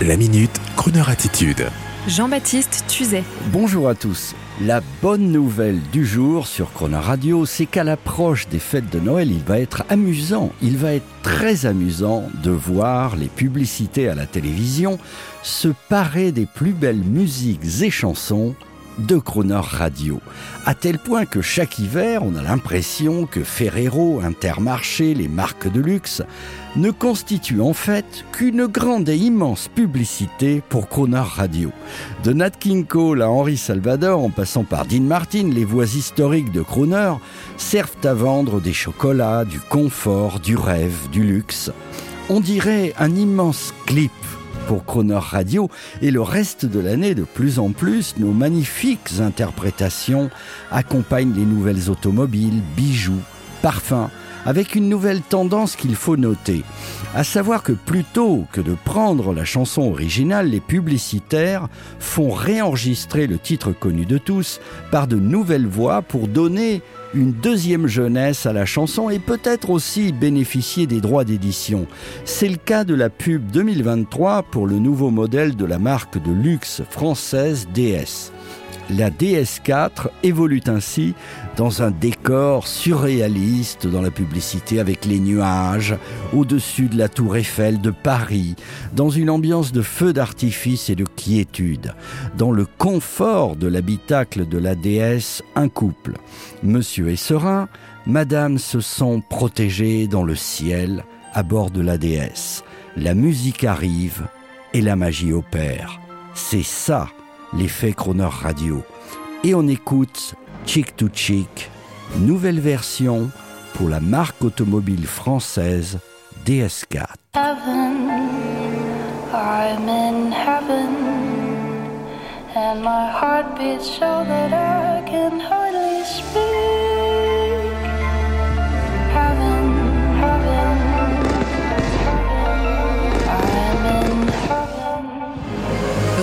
La minute, Kroneur attitude. Jean-Baptiste Tuzet. Bonjour à tous. La bonne nouvelle du jour sur Croner Radio, c'est qu'à l'approche des fêtes de Noël, il va être amusant, il va être très amusant de voir les publicités à la télévision se parer des plus belles musiques et chansons de Croner Radio. À tel point que chaque hiver, on a l'impression que Ferrero, Intermarché, les marques de luxe ne constituent en fait qu'une grande et immense publicité pour Croner Radio. De Nat King Cole à Henri Salvador, en passant par Dean Martin, les voix historiques de Croner servent à vendre des chocolats, du confort, du rêve, du luxe. On dirait un immense clip pour Croner Radio et le reste de l'année de plus en plus, nos magnifiques interprétations accompagnent les nouvelles automobiles, bijoux, parfums, avec une nouvelle tendance qu'il faut noter, à savoir que plutôt que de prendre la chanson originale, les publicitaires font réenregistrer le titre connu de tous par de nouvelles voix pour donner une deuxième jeunesse à la chanson et peut-être aussi bénéficier des droits d'édition. C'est le cas de la pub 2023 pour le nouveau modèle de la marque de luxe française DS. La DS4 évolue ainsi dans un décor surréaliste dans la publicité avec les nuages au-dessus de la tour Eiffel de Paris, dans une ambiance de feu d'artifice et de quiétude. Dans le confort de l'habitacle de la DS, un couple. Monsieur est serein, Madame se sent protégée dans le ciel à bord de la DS. La musique arrive et la magie opère. C'est ça l'effet Croner Radio. Et on écoute Chick to Chick, nouvelle version pour la marque automobile française DS4. Heaven, I'm in heaven, and my heart beats so that I can